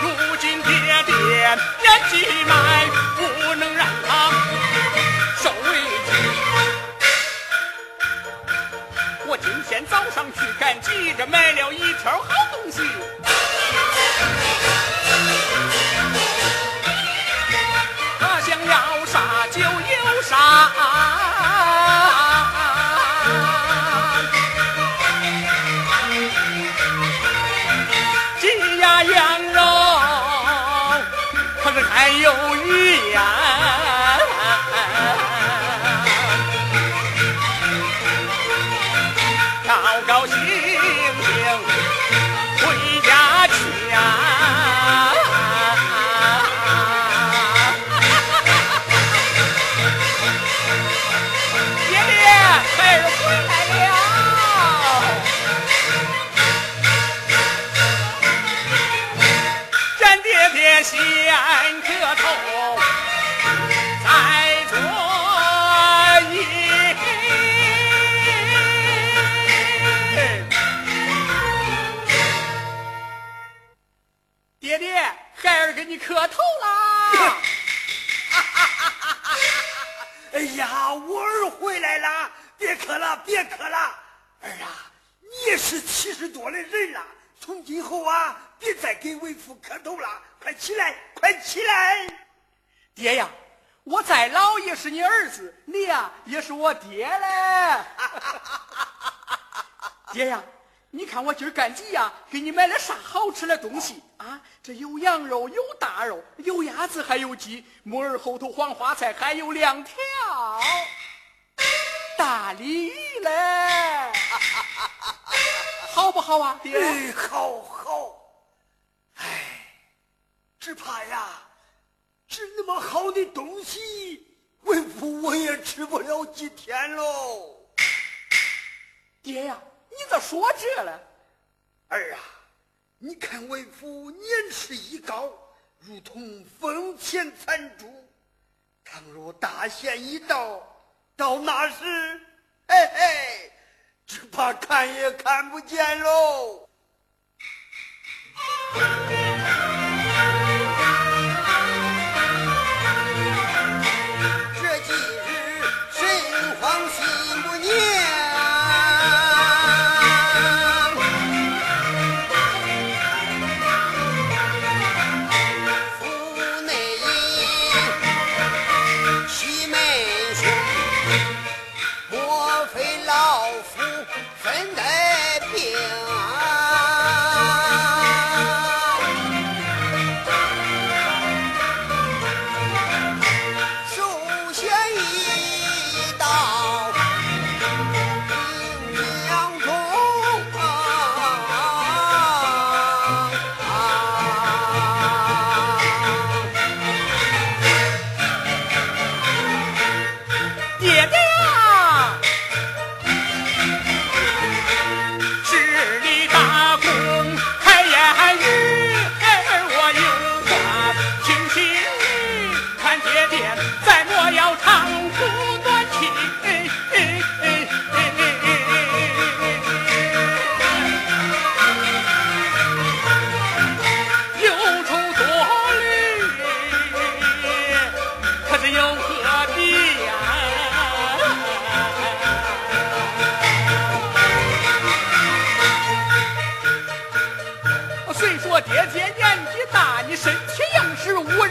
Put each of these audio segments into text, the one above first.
如今爹爹年纪迈，不能让他受委屈。我今天早上去赶集，这买了一条好高兴。爹爹，孩儿给你磕头啦！哎呀，我儿回来啦，别磕了，别磕了，儿啊，你也是七十多的人了，从今后啊，别再给为父磕头了，快起来，快起来！爹呀，我再老也是你儿子，你呀也是我爹嘞。爹呀，你看我今儿干集呀，给你买了啥好吃的东西啊？这有羊肉，有大肉，有鸭子，还有鸡，木耳、后头、黄花菜，还有两条大鲤鱼嘞，好不好啊，爹？好好，哎，只怕呀，吃那么好的东西，为父我也吃不了几天喽。爹呀，你咋说这了？儿啊，你看为父年事已高，如同风前残烛。倘若大限已到，到那时，嘿嘿，只怕看也看不见喽。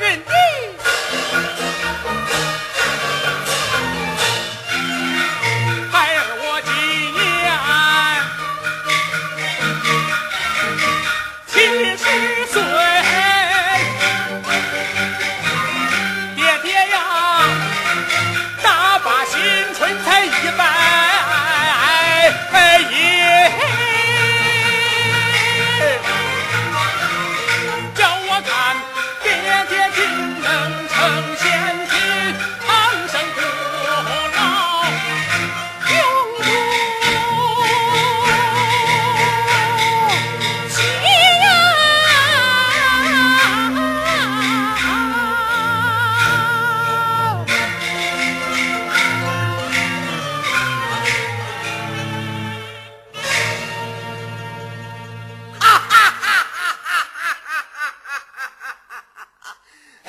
是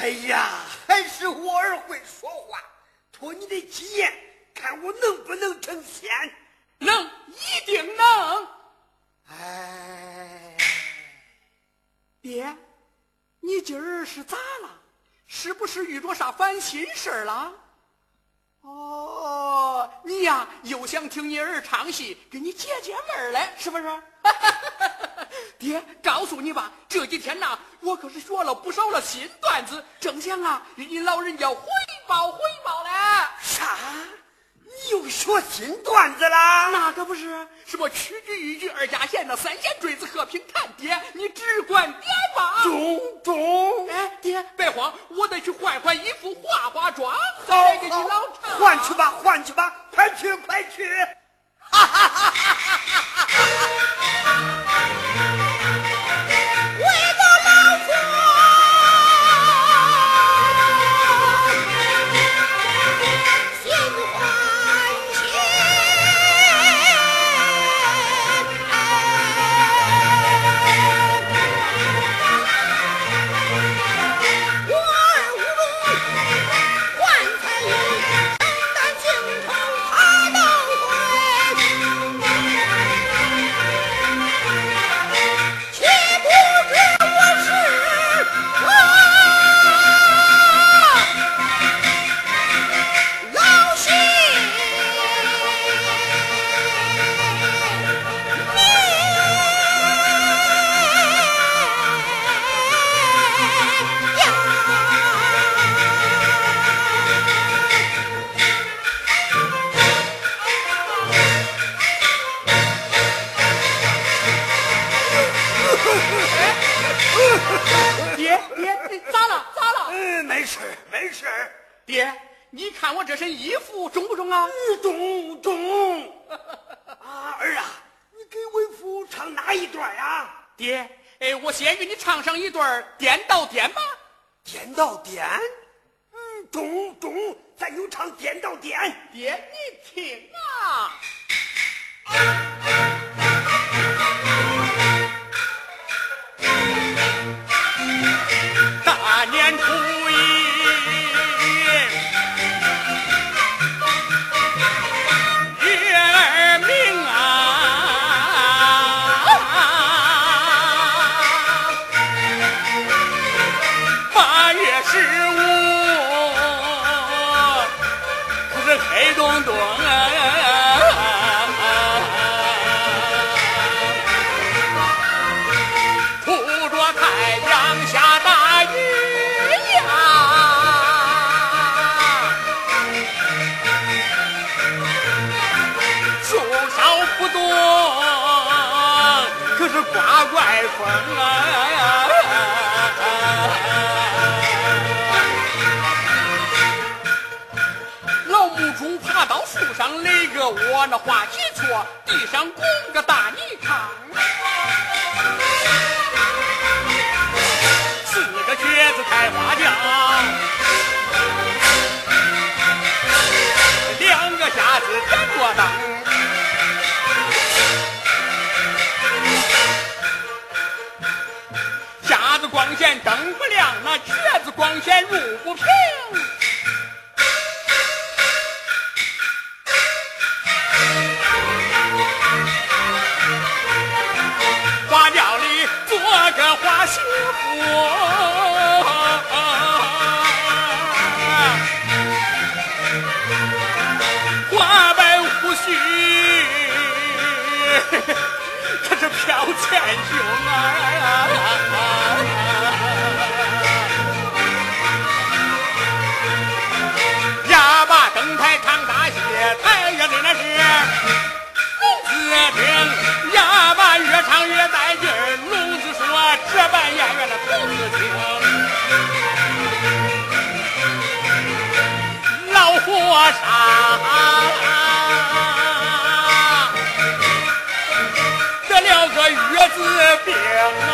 哎呀，还是我儿会说话，托你的吉言，看我能不能成仙。能，一定能。哎，爹，你今儿是咋了？是不是遇着啥烦心事儿了？哦，你呀，又想听你儿唱戏，给你解解闷儿来，是不是？爹，告诉你吧，这几天呐，我可是学了不少了新段子，正想啊，与你老人家汇报汇报嘞。啥？你又学新段子啦？那可不是，什么曲句、豫剧、二加弦的三弦坠子、和平弹，爹，你只管点吧。中中，哎，爹，别慌，我得去换换衣服、化化妆，好再给你老好，唱。换去吧，换去吧，快去快去！哈哈哈哈哈哈！没事儿没事儿，爹，你看我这身衣服中不中啊？中中。啊，儿啊，你给为父唱哪一段呀？爹，哎，我先给你唱上一段《颠倒颠》吧。颠倒颠。嗯，中中，咱就唱颠倒颠。爹，你听啊。大年初风啊老母猪爬到树上垒个窝，那话一错，地上滚个大泥坑。四个瘸子抬花轿，两个瞎子点着灯。光显灯不亮，那瘸子光线路不平。花轿里做个花媳妇，花白胡须，他是飘前胸啊！得了个月子病啊！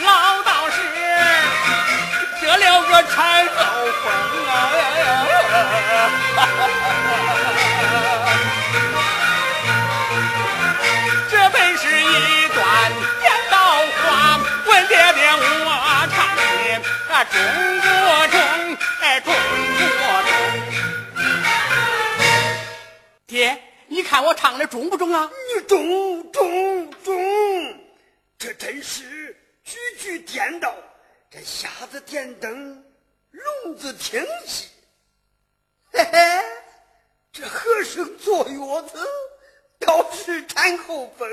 老道士得了个产后风啊！中不中？哎，中不中？爹，你看我唱的中不中啊？你中中中，这真是句句颠倒。这瞎子点灯，聋子听戏。嘿嘿，这和声坐月子，倒是产后风。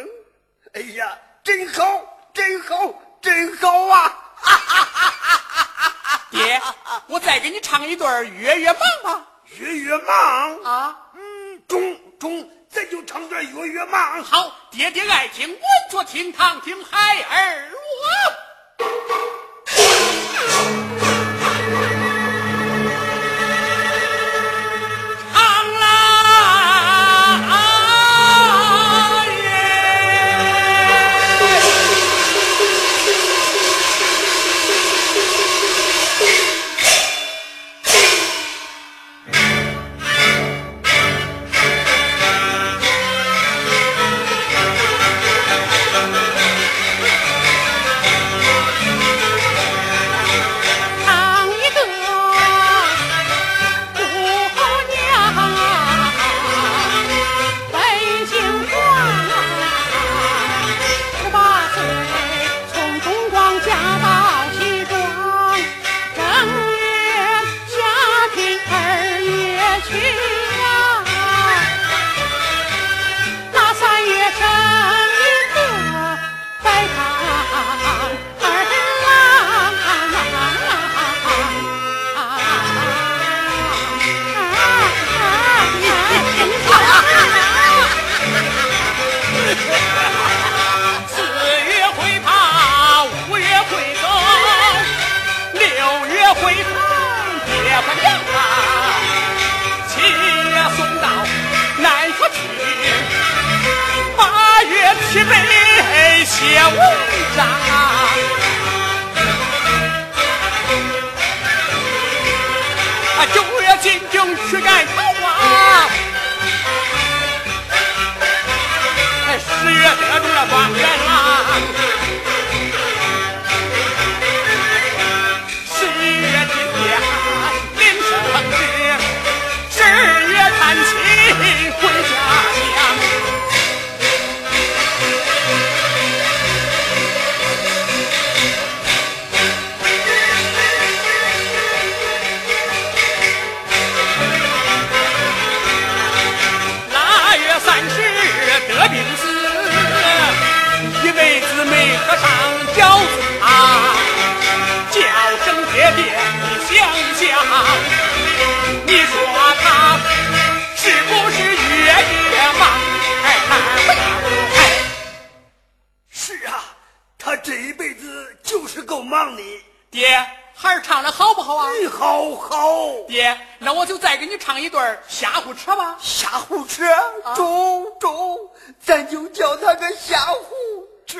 哎呀，真好，真好，真好啊！哈哈哈哈！爹，我再给你唱一段月月忙吧。月月忙啊？嗯，中中，咱就唱段月月忙。好，爹爹爱听，我坐厅堂听孩儿我。七百写文章。啊，九月进京去赶考啊，十月得中了状元郎。爹，孩儿唱的好不好啊？好好。爹，那我就再给你唱一段儿瞎胡扯吧。瞎胡扯，中中，咱就叫他个瞎胡扯。